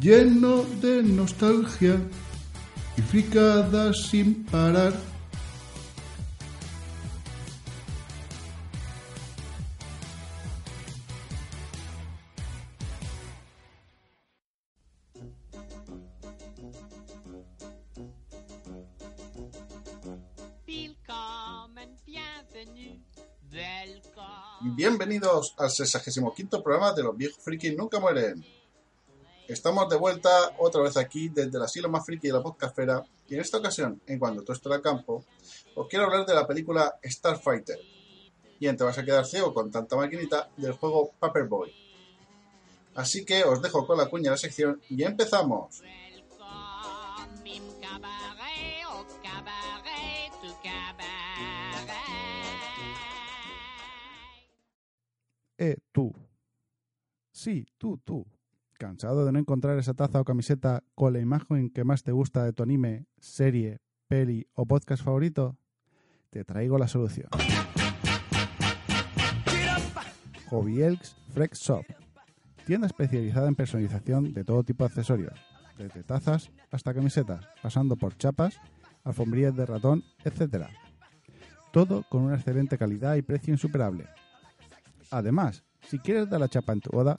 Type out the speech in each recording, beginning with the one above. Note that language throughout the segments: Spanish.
lleno de nostalgia y fricadas sin parar. Bienvenidos al 65 programa de Los viejos frikis nunca mueren. Estamos de vuelta otra vez aquí desde el asilo más friki de la podcastfera y en esta ocasión, en cuanto todo esto al campo, os quiero hablar de la película Starfighter. Y te vas a quedar ciego con tanta maquinita del juego Paperboy. Así que os dejo con la cuña de la sección y empezamos. Eh, tú. Sí, tú, tú. ¿Cansado de no encontrar esa taza o camiseta con la imagen que más te gusta de tu anime, serie, peli o podcast favorito? Te traigo la solución. Hobby Elks Freak Shop. Tienda especializada en personalización de todo tipo de accesorios, desde tazas hasta camisetas, pasando por chapas, alfombrillas de ratón, etc. Todo con una excelente calidad y precio insuperable. Además, si quieres dar la chapa en tu boda,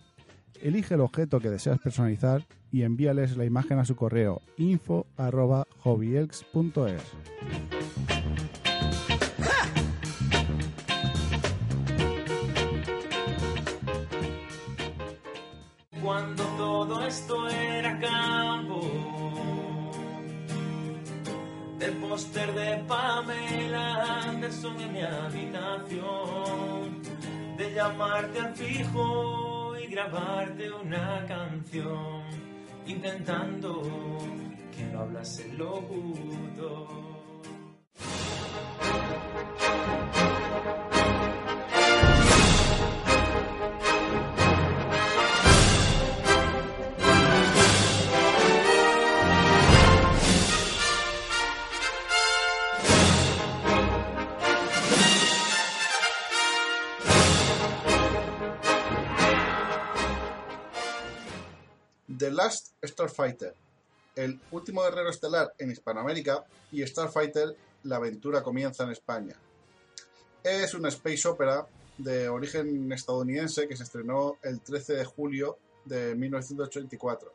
elige el objeto que deseas personalizar y envíales la imagen a su correo info@hobbyelks.es. Cuando todo esto era campo, del póster de Pamela Anderson en mi habitación, de llamarte al fijo grabarte una canción, intentando que no hablase el locutor. The Last Starfighter, el último guerrero estelar en Hispanoamérica y Starfighter, la aventura comienza en España. Es una space opera de origen estadounidense que se estrenó el 13 de julio de 1984,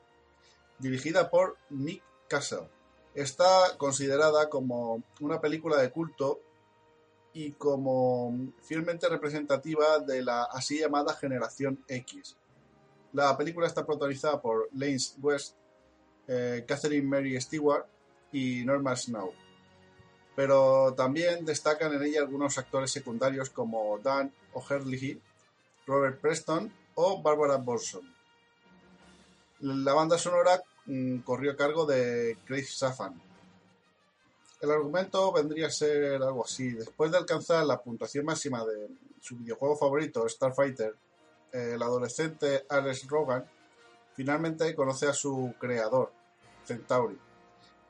dirigida por Nick Castle. Está considerada como una película de culto y como fielmente representativa de la así llamada generación X. La película está protagonizada por Lance West, eh, Catherine Mary Stewart y Norma Snow. Pero también destacan en ella algunos actores secundarios como Dan O'Herlihy, Robert Preston o Barbara Bolson. La banda sonora mm, corrió a cargo de Craig Safan. El argumento vendría a ser algo así. Después de alcanzar la puntuación máxima de su videojuego favorito, Starfighter, el adolescente Alex Rogan finalmente conoce a su creador, Centauri,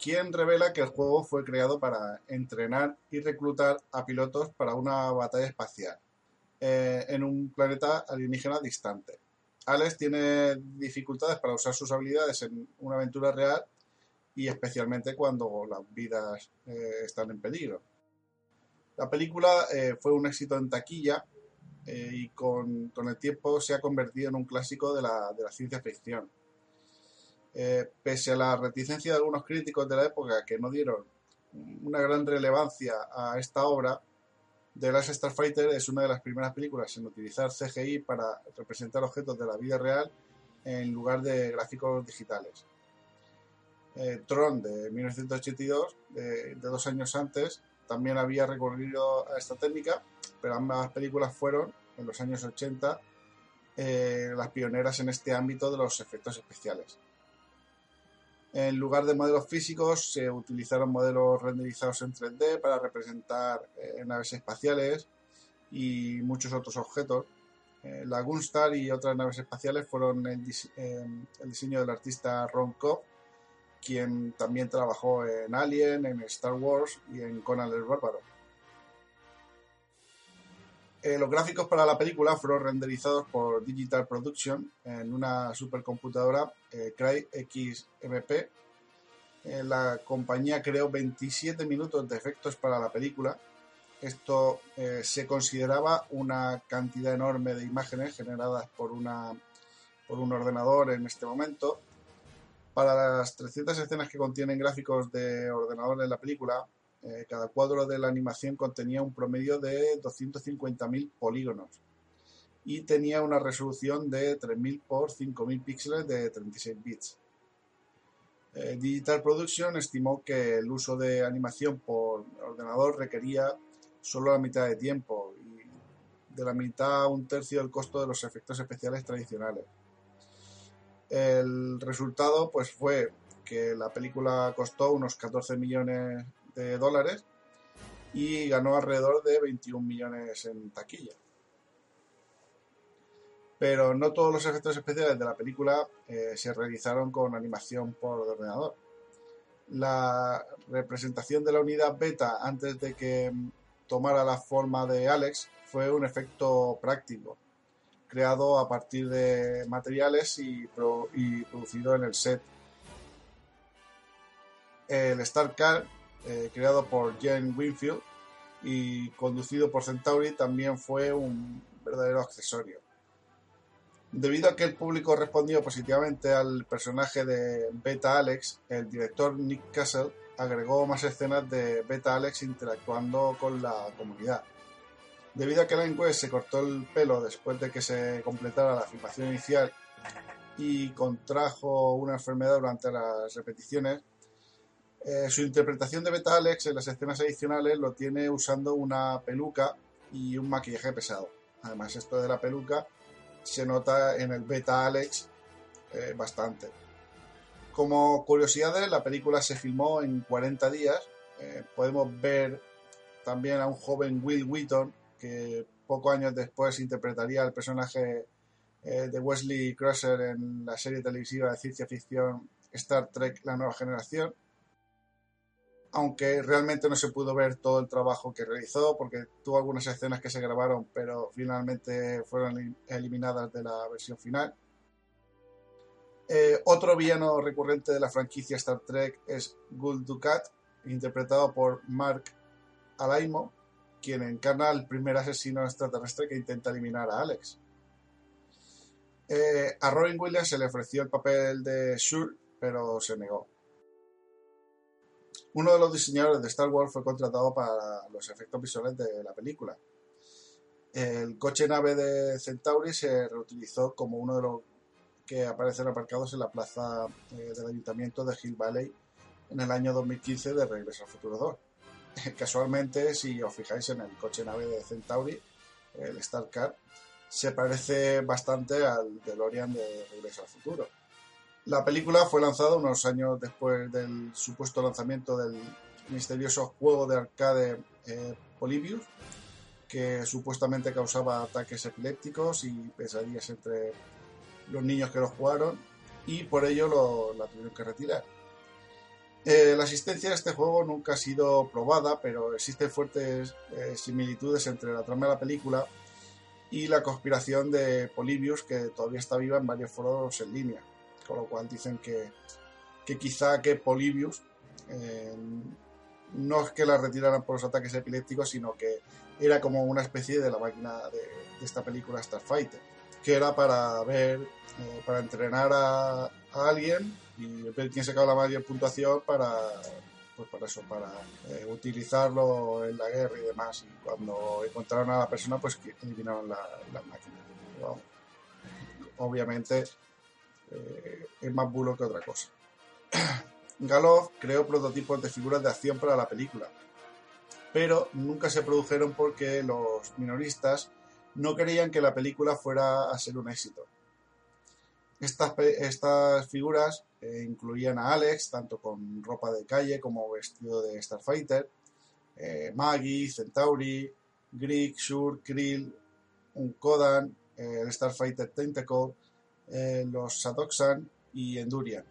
quien revela que el juego fue creado para entrenar y reclutar a pilotos para una batalla espacial eh, en un planeta alienígena distante. Alex tiene dificultades para usar sus habilidades en una aventura real y especialmente cuando las vidas eh, están en peligro. La película eh, fue un éxito en taquilla eh, y con, con, el tiempo se ha convertido en un clásico de la, de la ciencia ficción. Eh, pese a la reticencia de algunos críticos de la época que no dieron una gran relevancia a esta obra, The Last Starfighter es una de las primeras películas en utilizar CGI para representar objetos de la vida real en lugar de gráficos digitales. Eh, Tron de 1982, de, de dos años antes, también había recurrido a esta técnica, pero ambas películas fueron, en los años 80, eh, las pioneras en este ámbito de los efectos especiales. En lugar de modelos físicos, se utilizaron modelos renderizados en 3D para representar eh, naves espaciales y muchos otros objetos. Eh, la Gunstar y otras naves espaciales fueron el, el diseño del artista Ron Cobb, quien también trabajó en Alien, en Star Wars y en Conan el Bárbaro. Eh, los gráficos para la película fueron renderizados por Digital Production en una supercomputadora eh, Cray XMP. Eh, la compañía creó 27 minutos de efectos para la película. Esto eh, se consideraba una cantidad enorme de imágenes generadas por, una, por un ordenador en este momento. Para las 300 escenas que contienen gráficos de ordenador en la película, eh, cada cuadro de la animación contenía un promedio de 250.000 polígonos y tenía una resolución de 3.000 por 5.000 píxeles de 36 bits. Eh, Digital Production estimó que el uso de animación por ordenador requería solo la mitad de tiempo y de la mitad a un tercio del costo de los efectos especiales tradicionales. El resultado pues fue que la película costó unos 14 millones de dólares y ganó alrededor de 21 millones en taquilla. Pero no todos los efectos especiales de la película eh, se realizaron con animación por ordenador. La representación de la unidad beta antes de que tomara la forma de Alex fue un efecto práctico, creado a partir de materiales y, pro- y producido en el set. El Star Car, eh, creado por Jen Winfield y conducido por Centauri, también fue un verdadero accesorio. Debido a que el público respondió positivamente al personaje de Beta Alex, el director Nick Castle agregó más escenas de Beta Alex interactuando con la comunidad. Debido a que Len West se cortó el pelo después de que se completara la filmación inicial y contrajo una enfermedad durante las repeticiones, eh, su interpretación de Beta Alex en las escenas adicionales lo tiene usando una peluca y un maquillaje pesado. Además, esto de la peluca se nota en el Beta Alex eh, bastante. Como curiosidades, la película se filmó en 40 días. Eh, podemos ver también a un joven Will Wheaton que pocos años después interpretaría el personaje eh, de Wesley Crusher en la serie televisiva de ciencia ficción Star Trek La Nueva Generación. Aunque realmente no se pudo ver todo el trabajo que realizó porque tuvo algunas escenas que se grabaron pero finalmente fueron elim- eliminadas de la versión final. Eh, otro villano recurrente de la franquicia Star Trek es Gul Dukat, interpretado por Mark Alaimo, quien encarna al primer asesino extraterrestre que intenta eliminar a Alex. Eh, a Robin Williams se le ofreció el papel de Shur, pero se negó. Uno de los diseñadores de Star Wars fue contratado para los efectos visuales de la película. El coche nave de Centauri se reutilizó como uno de los que aparecen aparcados en la plaza eh, del ayuntamiento de Hill Valley en el año 2015 de Regreso al Futuro 2. Casualmente, si os fijáis en el coche nave de Centauri, el Star Car, se parece bastante al DeLorean de Regreso al Futuro. La película fue lanzada unos años después del supuesto lanzamiento del misterioso juego de arcade eh, Polybius, que supuestamente causaba ataques epilépticos y pesadillas entre los niños que lo jugaron, y por ello lo, la tuvieron que retirar. Eh, la asistencia a este juego nunca ha sido probada, pero existen fuertes eh, similitudes entre la trama de la película y la conspiración de Polybius, que todavía está viva en varios foros en línea. Con lo cual dicen que, que quizá que Polybius eh, no es que la retiraran por los ataques epilépticos, sino que era como una especie de la máquina de, de esta película Starfighter, que era para ver, eh, para entrenar a, a alguien y ver quién sacaba la mayor puntuación para pues para eso, para eh, utilizarlo en la guerra y demás. Y cuando encontraron a la persona, pues eliminaron la, la máquina. Obviamente eh, es más bulo que otra cosa. Galov creó prototipos de figuras de acción para la película, pero nunca se produjeron porque los minoristas no querían que la película fuera a ser un éxito. Estas, estas figuras eh, incluían a Alex, tanto con ropa de calle como vestido de Starfighter, eh, Maggie, Centauri, Greek, Shur, Krill, un Kodan, el Starfighter Tentacle, eh, los Sadoxan y Endurian.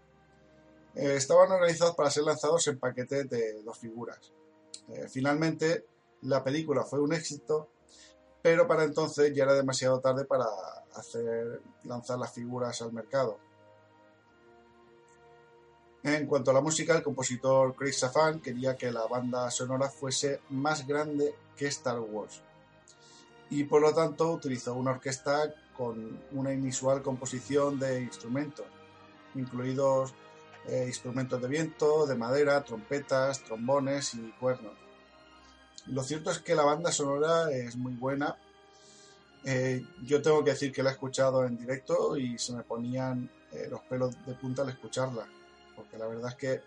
Estaban organizados para ser lanzados en paquetes de dos figuras. Finalmente, la película fue un éxito, pero para entonces ya era demasiado tarde para hacer lanzar las figuras al mercado. En cuanto a la música, el compositor Chris Safan quería que la banda sonora fuese más grande que Star Wars y por lo tanto utilizó una orquesta con una inusual composición de instrumentos, incluidos eh, instrumentos de viento, de madera, trompetas, trombones y cuernos. Lo cierto es que la banda sonora es muy buena. Eh, yo tengo que decir que la he escuchado en directo y se me ponían eh, los pelos de punta al escucharla, porque la verdad es que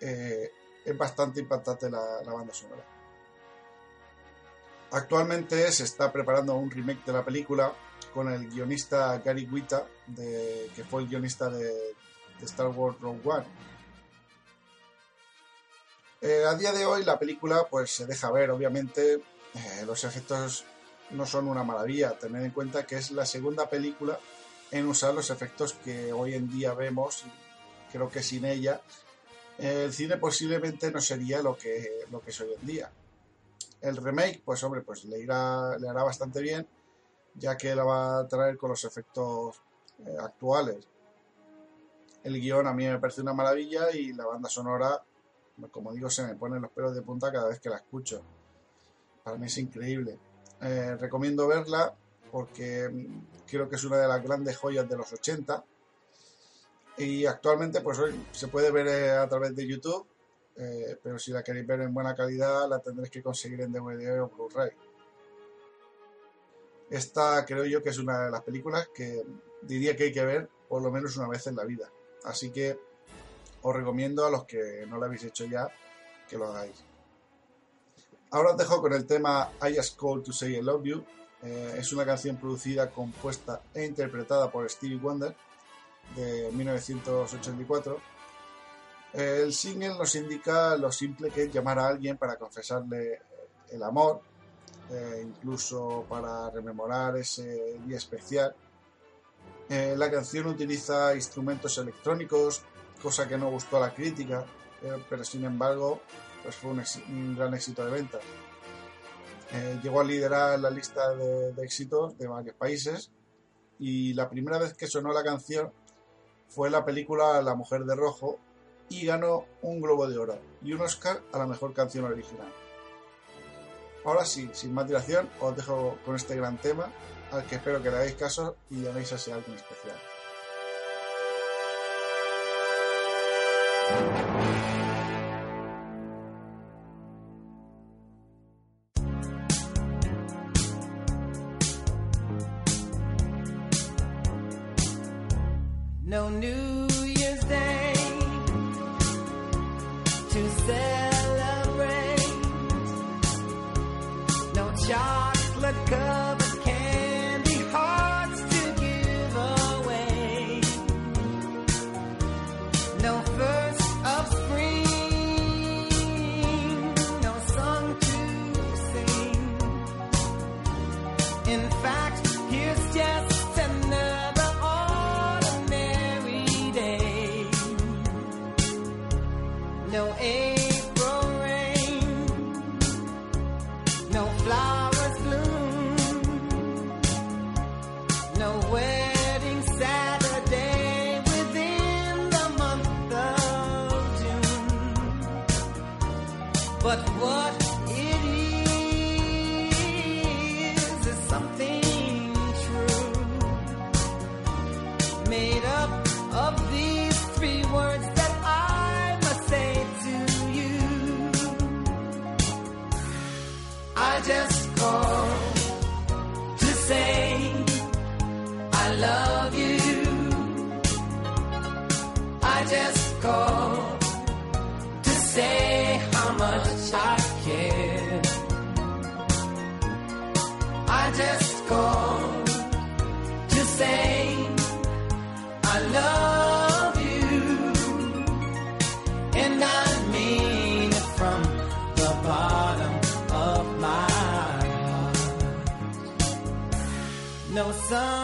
eh, es bastante impactante la, la banda sonora. Actualmente se está preparando un remake de la película con el guionista Gary de, que fue el guionista de, de Star Wars Rogue One. Eh, a día de hoy la película pues se deja ver, obviamente eh, los efectos no son una maravilla, tener en cuenta que es la segunda película en usar los efectos que hoy en día vemos creo que sin ella el cine posiblemente no sería lo que, lo que es hoy en día. El remake, pues hombre, pues le irá, le hará bastante bien, ya que la va a traer con los efectos eh, actuales. El guion a mí me parece una maravilla y la banda sonora, como digo, se me ponen los pelos de punta cada vez que la escucho. Para mí es increíble. Eh, recomiendo verla porque mm, creo que es una de las grandes joyas de los 80 y actualmente pues hoy se puede ver eh, a través de YouTube eh, pero si la queréis ver en buena calidad la tendréis que conseguir en DVD o Blu-ray. Esta creo yo que es una de las películas que diría que hay que ver por lo menos una vez en la vida. Así que os recomiendo a los que no lo habéis hecho ya que lo hagáis. Ahora os dejo con el tema I Just Call to Say I Love You. Eh, es una canción producida, compuesta e interpretada por Stevie Wonder de 1984. Eh, el single nos indica lo simple que es llamar a alguien para confesarle el amor, eh, incluso para rememorar ese día especial. Eh, la canción utiliza instrumentos electrónicos, cosa que no gustó a la crítica, pero, pero sin embargo pues fue un, gran éxito de ventas. Eh, llegó a liderar la lista de, de éxitos de varios países y la primera vez que sonó la canción fue la película La Mujer de Rojo y ganó un Globo de Oro y un Oscar a la mejor canción original. Ahora sí, sin más dilación, os dejo con este gran tema al que espero que le hagáis caso y llaméis a ese alguien especial. care. I just called to say I love you, and I mean it from the bottom of my heart. No, son.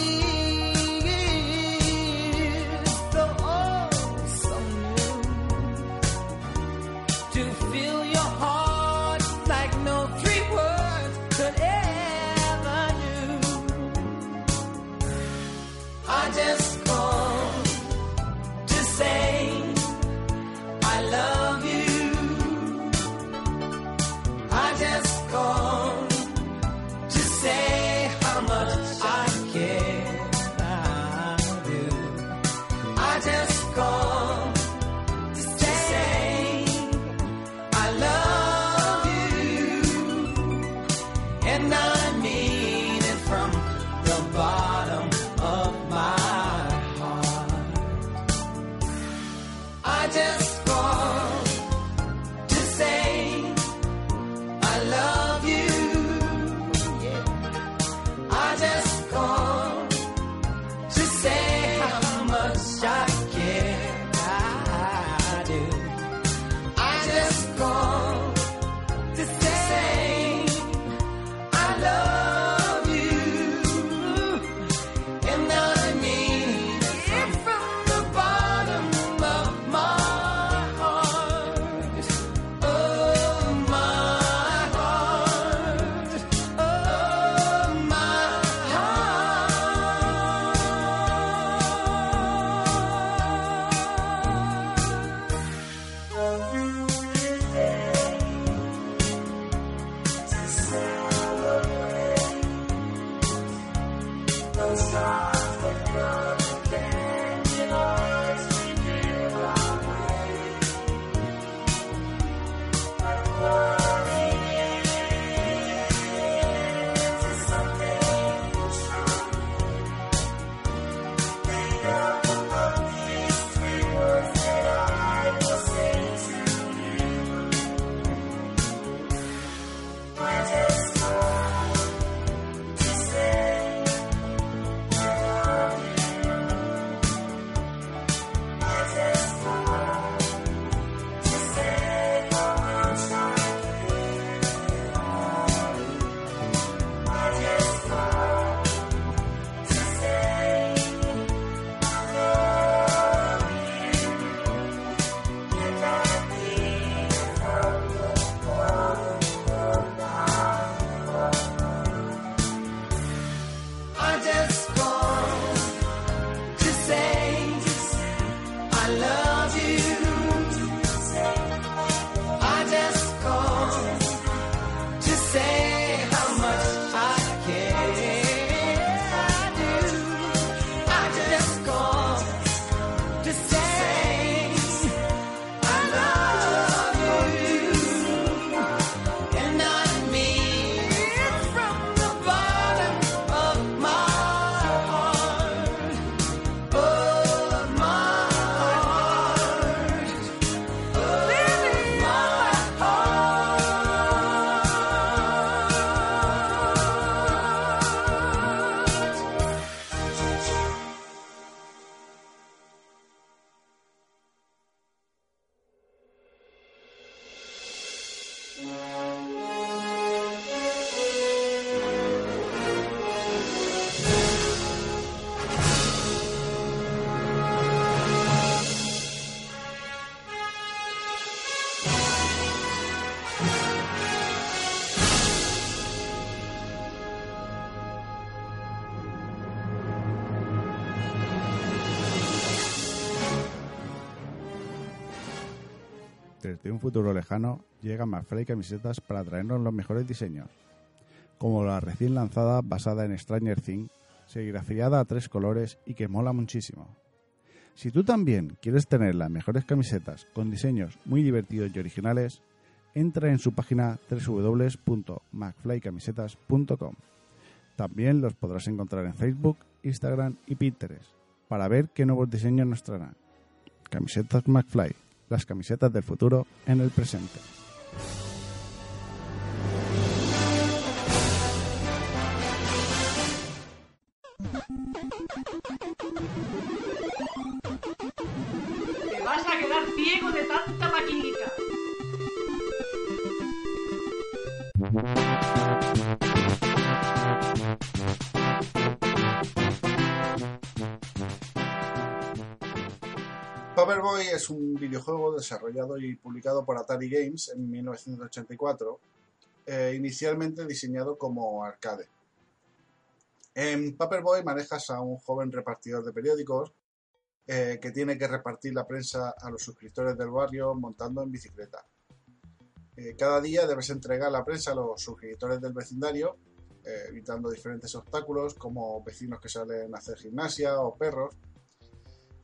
Un futuro lejano llega McFly Camisetas para traernos los mejores diseños, como la recién lanzada basada en Stranger Things, serigrafiada a tres colores y que mola muchísimo. Si tú también quieres tener las mejores camisetas con diseños muy divertidos y originales, entra en su página www.macflycamisetas.com. También los podrás encontrar en Facebook, Instagram y Pinterest para ver qué nuevos diseños nos traerán. Camisetas McFly, las camisetas del futuro en el presente. Te vas a quedar ciego de tanta maquinita. Paperboy es un videojuego desarrollado y publicado por Atari Games en 1984, eh, inicialmente diseñado como arcade. En Paperboy manejas a un joven repartidor de periódicos eh, que tiene que repartir la prensa a los suscriptores del barrio montando en bicicleta. Eh, cada día debes entregar la prensa a los suscriptores del vecindario, evitando diferentes obstáculos como vecinos que salen a hacer gimnasia o perros.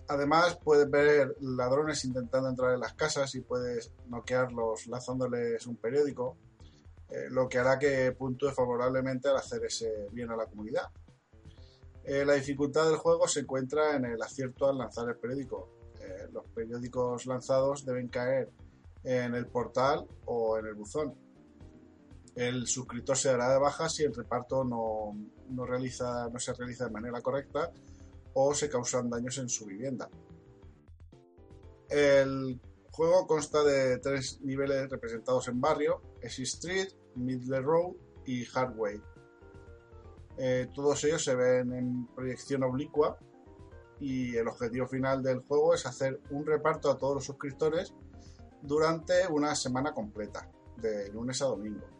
Además, puedes ver ladrones intentando entrar en las casas y puedes noquearlos lanzándoles un periódico, eh, lo que hará que puntúe favorablemente al hacer ese bien a la comunidad. Eh, la dificultad del juego se encuentra en el acierto al lanzar el periódico. Eh, los periódicos lanzados deben caer en el portal o en el buzón. El suscriptor se dará de baja si el reparto no, se realiza de manera correcta o se causan daños en su vivienda. El juego consta de tres niveles representados en barrio, Easy Street, Middle Road y Hardway. Eh, todos ellos se ven en proyección oblicua y el objetivo final del juego es hacer un reparto a todos los suscriptores durante una semana completa, de lunes a domingo.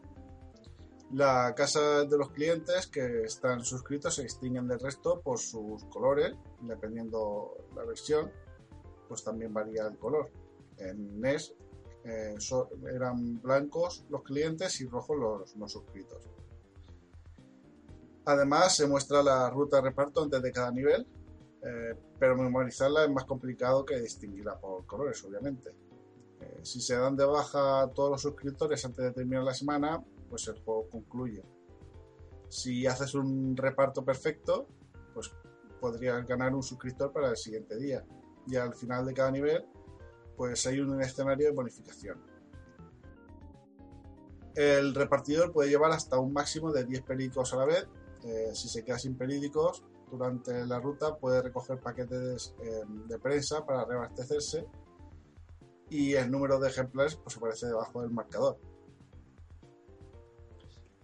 La casa de los clientes que están suscritos se distinguen del resto por sus colores, dependiendo la versión, pues también varía el color. En NES eh, eran blancos los clientes y rojos los no suscritos. Además, se muestra la ruta de reparto antes de cada nivel, eh, pero memorizarla es más complicado que distinguirla por colores, obviamente. Eh, si se dan de baja todos los suscriptores antes de terminar la semana, pues el juego concluye. Si haces un reparto perfecto, pues podrías ganar un suscriptor para el siguiente día. Y al final de cada nivel, pues hay un escenario de bonificación. El repartidor puede llevar hasta un máximo de 10 periódicos a la vez. Eh, si se queda sin periódicos durante la ruta, puede recoger paquetes eh, de prensa para reabastecerse y el número de ejemplares pues, aparece debajo del marcador.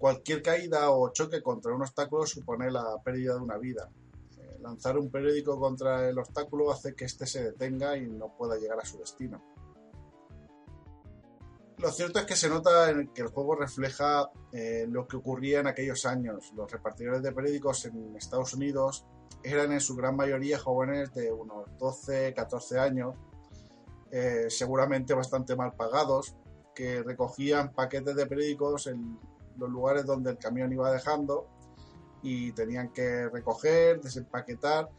Cualquier caída o choque contra un obstáculo supone la pérdida de una vida. Eh, lanzar un periódico contra el obstáculo hace que éste se detenga y no pueda llegar a su destino. Lo cierto es que se nota que el juego refleja eh, lo que ocurría en aquellos años. Los repartidores de periódicos en Estados Unidos eran en su gran mayoría jóvenes de unos 12, 14 años, eh, seguramente bastante mal pagados, que recogían paquetes de periódicos en los lugares donde el camión iba dejando y tenían que recoger, desempaquetar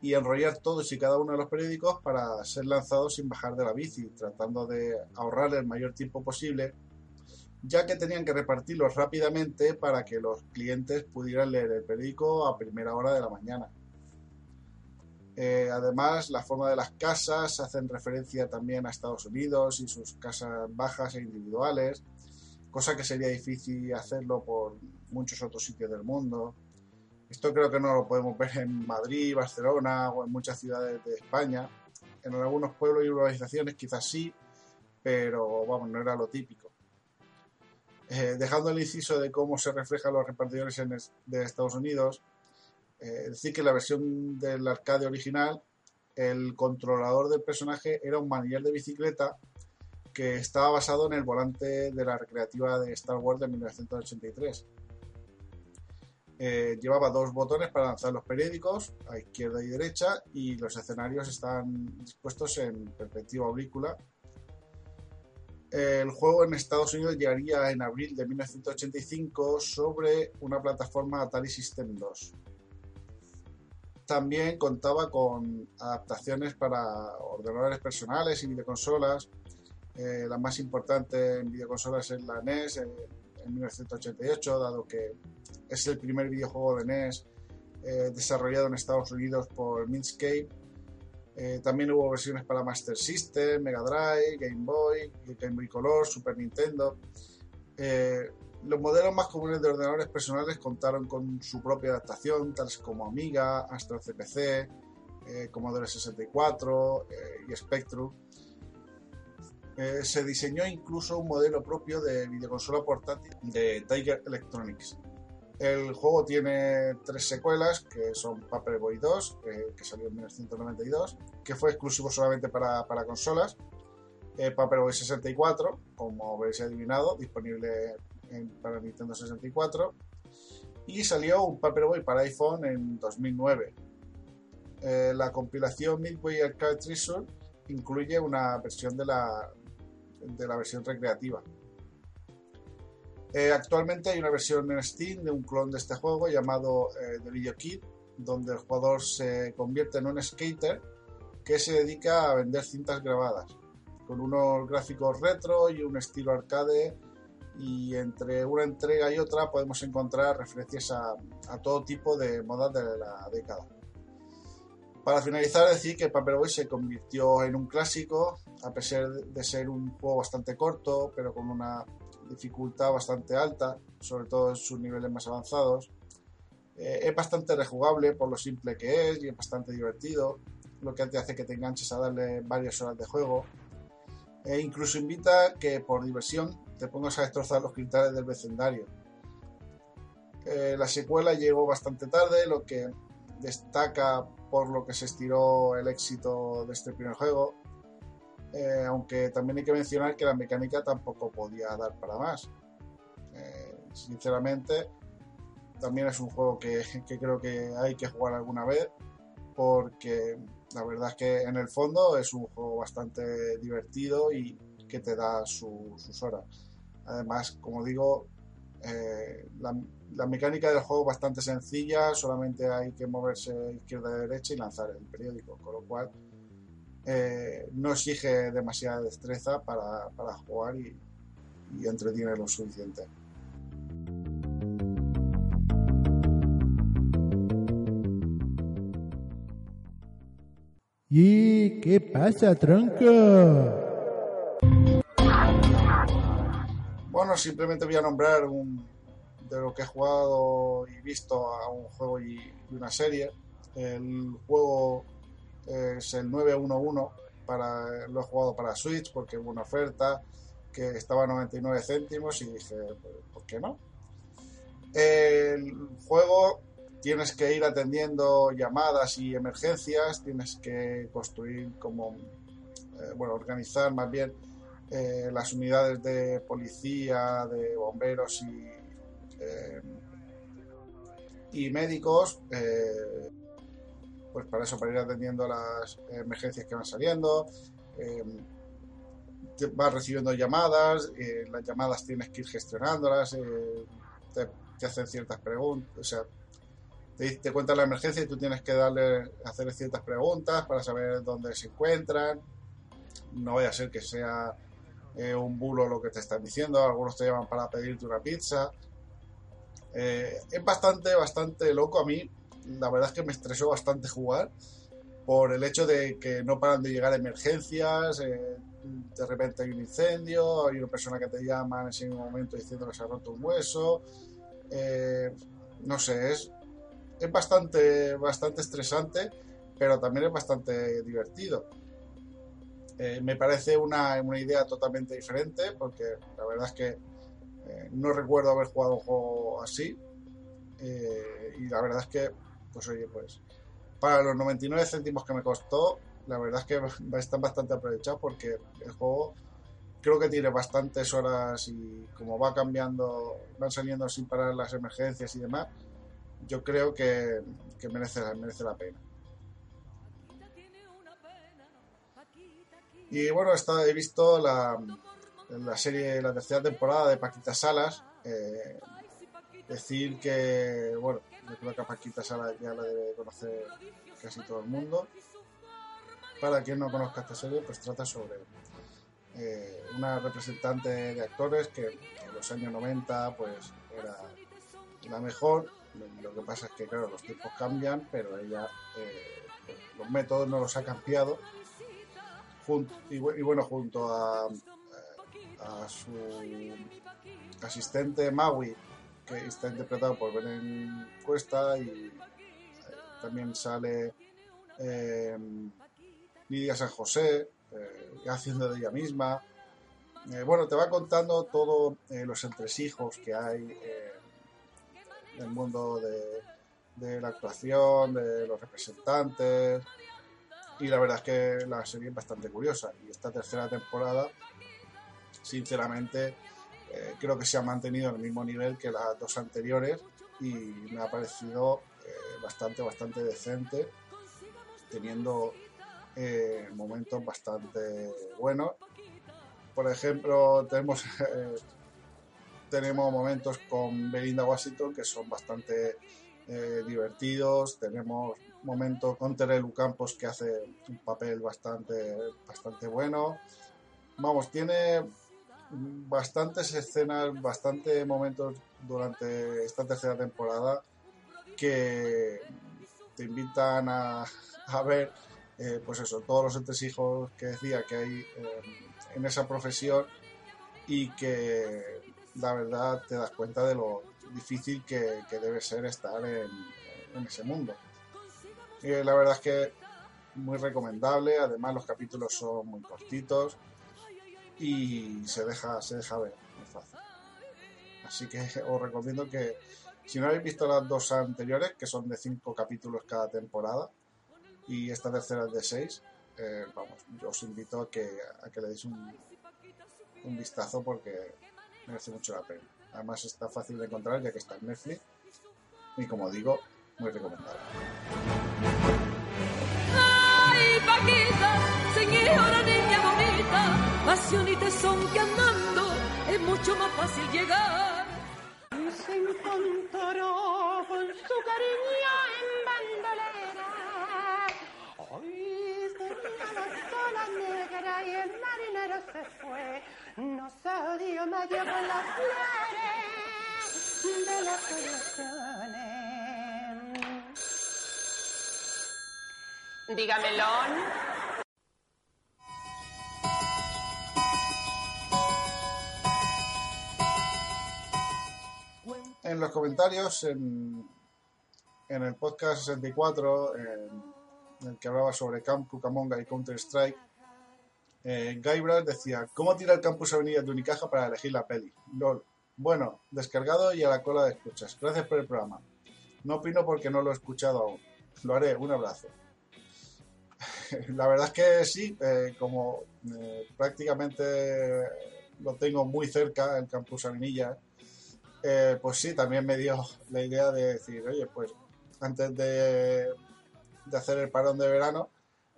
y enrollar todos y cada uno de los periódicos para ser lanzados sin bajar de la bici, tratando de ahorrar el mayor tiempo posible, ya que tenían que repartirlos rápidamente para que los clientes pudieran leer el periódico a primera hora de la mañana. Eh, además, la forma de las casas hacen referencia también a Estados Unidos y sus casas bajas e individuales, cosa que sería difícil hacerlo por muchos otros sitios del mundo. Esto creo que no lo podemos ver en Madrid, Barcelona o en muchas ciudades de España. En algunos pueblos y urbanizaciones quizás sí, pero vamos, no era lo típico. Eh, dejando el inciso de cómo se reflejan los repartidores en de Estados Unidos, eh, decir que la versión del arcade original, el controlador del personaje era un manillar de bicicleta que estaba basado en el volante de la recreativa de Star Wars de 1983. Eh, llevaba dos botones para lanzar los periódicos a izquierda y derecha y los escenarios están dispuestos en perspectiva aurícula. El juego en Estados Unidos llegaría en abril de 1985 sobre una plataforma Atari System 2. También contaba con adaptaciones para ordenadores personales y videoconsolas. Eh, la más importante en videoconsolas es la NES en 1988, dado que es el primer videojuego de NES eh, desarrollado en Estados Unidos por Minscape. Eh, también hubo versiones para Master System, Mega Drive, Game Boy, Game Boy Color, Super Nintendo. Eh, los modelos más comunes de ordenadores personales contaron con su propia adaptación, tales como Amiga, Astra CPC, eh, Commodore 64 eh, y Spectrum. Eh, se diseñó incluso un modelo propio de videoconsola portátil de Tiger Electronics. El juego tiene tres secuelas, que son Paperboy 2, eh, que salió en 1992, que fue exclusivo solamente para, para consolas, eh, Paperboy 64, como habéis adivinado, disponible en- para Nintendo 64, y salió un Paperboy para iPhone en 2009. Eh, la compilación Midway Arcade Treasure incluye una versión de la, de la versión recreativa. Eh, actualmente hay una versión en Steam de un clon de este juego llamado eh, The Video Kid, donde el jugador se convierte en un skater que se dedica a vender cintas grabadas, con unos gráficos retro y un estilo arcade, y entre una entrega y otra podemos encontrar referencias a, a todo tipo de modas de la década. Para finalizar, decir que Paperboy se convirtió en un clásico, a pesar de ser un juego bastante corto, pero con una dificultad bastante alta, sobre todo en sus niveles más avanzados. Eh, es bastante rejugable por lo simple que es y es bastante divertido, lo que te hace que te enganches a darle varias horas de juego. E incluso invita que por diversión te pongas a destrozar los cristales del vecindario. Eh, la secuela llegó bastante tarde, lo que destaca por lo que se estiró el éxito de este primer juego. Eh, aunque también hay que mencionar que la mecánica tampoco podía dar para más. Eh, sinceramente, también es un juego que, que creo que hay que jugar alguna vez porque la verdad es que en el fondo es un juego bastante divertido y que te da su- sus horas. Además, como digo, eh, la, la mecánica del juego es bastante sencilla, solamente hay que moverse izquierda y derecha y lanzar el periódico, con lo cual eh, no exige demasiada destreza para, para jugar y, y entretiene lo suficiente. ¿Y qué pasa, tronco? Bueno, simplemente voy a nombrar un, de lo que he jugado y visto a un juego y, una serie. El juego es el 911, para, lo he jugado para Switch porque hubo una oferta que estaba a 99 céntimos y dije, pues, ¿por qué no? El juego tienes que ir atendiendo llamadas y emergencias, tienes que construir como, eh, bueno, organizar más bien eh, las unidades de policía, de bomberos y, y médicos, eh, pues para eso, para ir atendiendo las emergencias que van saliendo. eh, vas recibiendo llamadas, eh, las llamadas tienes que ir gestionándolas, eh, te, hacen ciertas preguntas, o sea, te, cuentan la emergencia y tú tienes que darle, hacer ciertas preguntas para saber dónde se encuentran. No vaya a ser que sea eh, un bulo lo que te están diciendo, algunos te llaman para pedirte una pizza. Eh, es bastante, bastante loco a mí. La verdad es que me estresó bastante jugar por el hecho de que no paran de llegar emergencias, eh, de repente hay un incendio, hay una persona que te llama en ese momento diciendo que se ha roto un hueso. Eh, no sé, es, es bastante, bastante estresante, pero también es bastante divertido. Me parece una, una idea totalmente diferente porque la verdad es que no recuerdo haber jugado un juego así. Eh, y la verdad es que, pues oye, pues para los 99 céntimos que me costó, la verdad es que están bastante aprovechados porque el juego creo que tiene bastantes horas y como va cambiando, van saliendo sin parar las emergencias y demás, yo creo que, que merece, merece la pena. Y bueno, he visto la, la serie, la tercera temporada de Paquita Salas. eh, decir que, bueno, yo creo que a Paquita Salas ya la debe conocer casi todo el mundo. Para quien no conozca esta serie, pues trata sobre eh, una representante de actores que en los años 90 pues era la mejor. Lo que pasa es que, claro, los tiempos cambian, pero ella, eh, los métodos no los ha cambiado. Y, y bueno, junto a, a su asistente Maui, que está interpretado por Belen Cuesta, y eh, también sale eh, Lidia San José, eh, haciendo de ella misma. Eh, bueno, te va contando todos los entresijos que hay en el mundo de la actuación, de los representantes. Y la verdad es que la serie es bastante curiosa. Y esta tercera temporada, sinceramente, eh, creo que se ha mantenido en el mismo nivel que las dos anteriores. Y me ha parecido eh, bastante, bastante decente, teniendo eh, momentos bastante buenos. Por ejemplo, tenemos, tenemos momentos con Belinda Washington que son bastante divertidos. Tenemos momentos con Terelu Campos que hace un papel bastante, bastante bueno. Vamos, tiene bastantes escenas, bastantes momentos durante esta tercera temporada que te invitan a, a ver eh, pues eso, todos los entresijos que decía que hay eh, en esa profesión y que la verdad te das cuenta de lo difícil que, que debe ser estar en, en ese mundo. Y la verdad es que muy recomendable, además los capítulos son muy cortitos y se deja, se deja ver muy fácil. Así que os recomiendo que si no habéis visto las dos anteriores, que son de cinco capítulos cada temporada, y esta tercera es de 6, eh, vamos, yo os invito a que, a que le deis un, un vistazo porque merece mucho la pena. Además está fácil de encontrar ya que está en Netflix y como digo, muy recomendable. Ay, Paquita, señora niña pasión y tesón que andando es mucho más fácil llegar. se encontró con su cariño en bandolera. Hoy tenía la sola negra y el marinero se fue. No se dio medio con las flores de las soluciones. Dígamelo. En los comentarios, en, el podcast 64, en, en el que hablaba sobre Camp Cucamonga y Counter-Strike, eh, Guybrush decía, ¿cómo tira el Campus Avenida de Unicaja para elegir la peli? LOL. Bueno, descargado y a la cola de escuchas. Gracias por el programa. No opino porque no lo he escuchado aún. Lo haré. Un abrazo. la verdad es que sí, eh, como eh, prácticamente lo tengo muy cerca, el Campus Avenida, eh, pues sí, también me dio la idea de decir, oye, pues antes de, de hacer el parón de verano,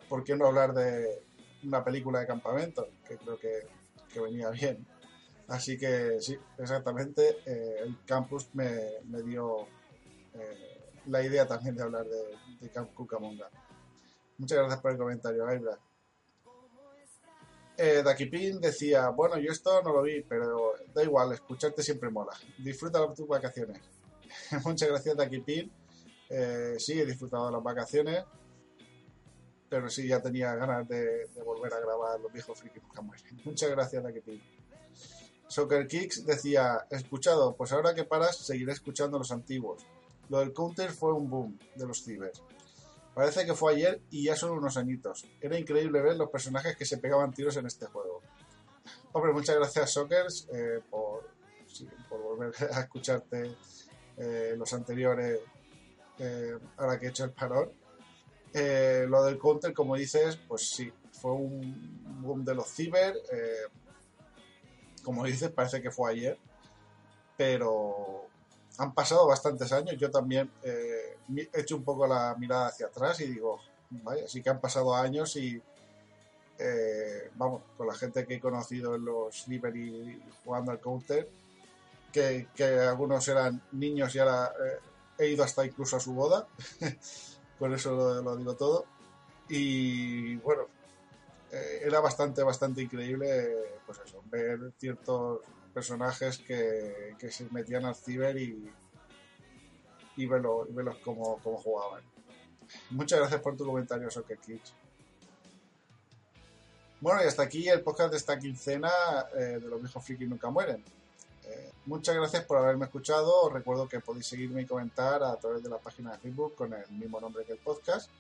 ¿por qué no hablar de una película de campamento? Que creo que, que venía bien. Así que sí, exactamente, eh, el campus me, me dio eh, la idea también de hablar de, de Camp Cucamonga. Muchas gracias por el comentario, Gaibra. Eh, Dakipin decía, bueno, yo esto no lo vi, pero da igual, escucharte siempre mola. Disfruta tus vacaciones. Muchas gracias, Dakipin. Eh, sí, he disfrutado de las vacaciones, pero sí, ya tenía ganas de, de volver a grabar los viejos mueren. Muchas gracias, Dakipin. Soccer Kicks decía, escuchado, pues ahora que paras, seguiré escuchando los antiguos. Lo del counter fue un boom de los cibers. Parece que fue ayer y ya son unos añitos. Era increíble ver los personajes que se pegaban tiros en este juego. Hombre, muchas gracias, Sockers, eh, por sí, por volver a escucharte eh, los anteriores, eh, ahora que he hecho el parón. Eh, lo del counter, como dices, pues sí, fue un boom de los ciber. eh, como dices, parece que fue ayer, pero han pasado bastantes años. Yo también hecho un poco la mirada hacia atrás y digo, vaya, sí que han pasado años y eh, vamos, con la gente que he conocido en los Sniper y jugando al counter, que, que algunos eran niños y ahora eh, he ido hasta incluso a su boda, con eso lo, lo digo todo. Y bueno, eh, era bastante, bastante increíble, pues eso, ver ciertos personajes que, que se metían al ciber y, y verlo- y verlos cómo, cómo jugaban. Muchas gracias por tu comentario, Soccer Kids. Bueno, y hasta aquí el podcast de esta quincena eh, de los viejos frikis nunca mueren. Eh, muchas gracias por haberme escuchado. Os recuerdo que podéis seguirme y comentar a través de la página de Facebook con el mismo nombre que el podcast.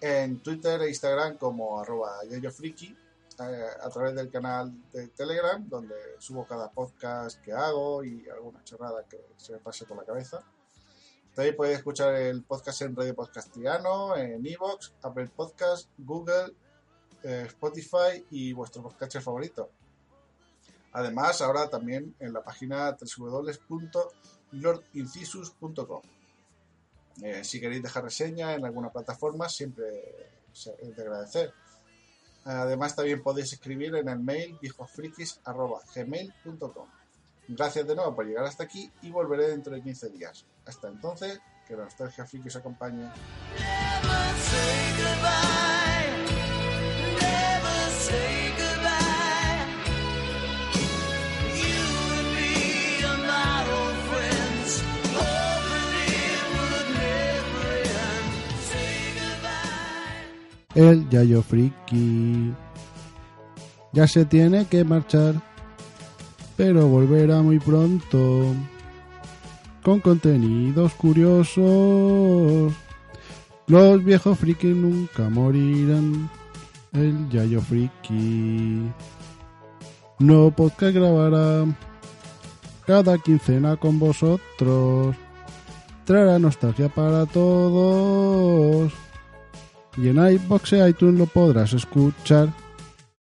En Twitter e Instagram como arroba yayofriki. eh, a través del canal de Telegram, donde subo cada podcast que hago y alguna chorrada que se me pase por la cabeza. También podéis escuchar el podcast en Radio Podcastiano, en Evox, Apple Podcast, Google, eh, Spotify y vuestro podcast favorito. Además, ahora también en la página www.lordincisus.com. Eh, si queréis dejar reseña en alguna plataforma, siempre es de agradecer. Además, también podéis escribir en el mail viejosfrikis.gmail.com. Gracias de nuevo por llegar hasta aquí y volveré dentro de 15 días. Hasta entonces, que la nostalgia friki os acompañe. El Yayo Friki. Ya se tiene que marchar, pero volverá muy pronto. Con contenidos curiosos. Los viejos friki nunca morirán. El Yayo Friki. No podcast grabará cada quincena con vosotros. Traerá nostalgia para todos. Y en iBox e iTunes lo podrás escuchar.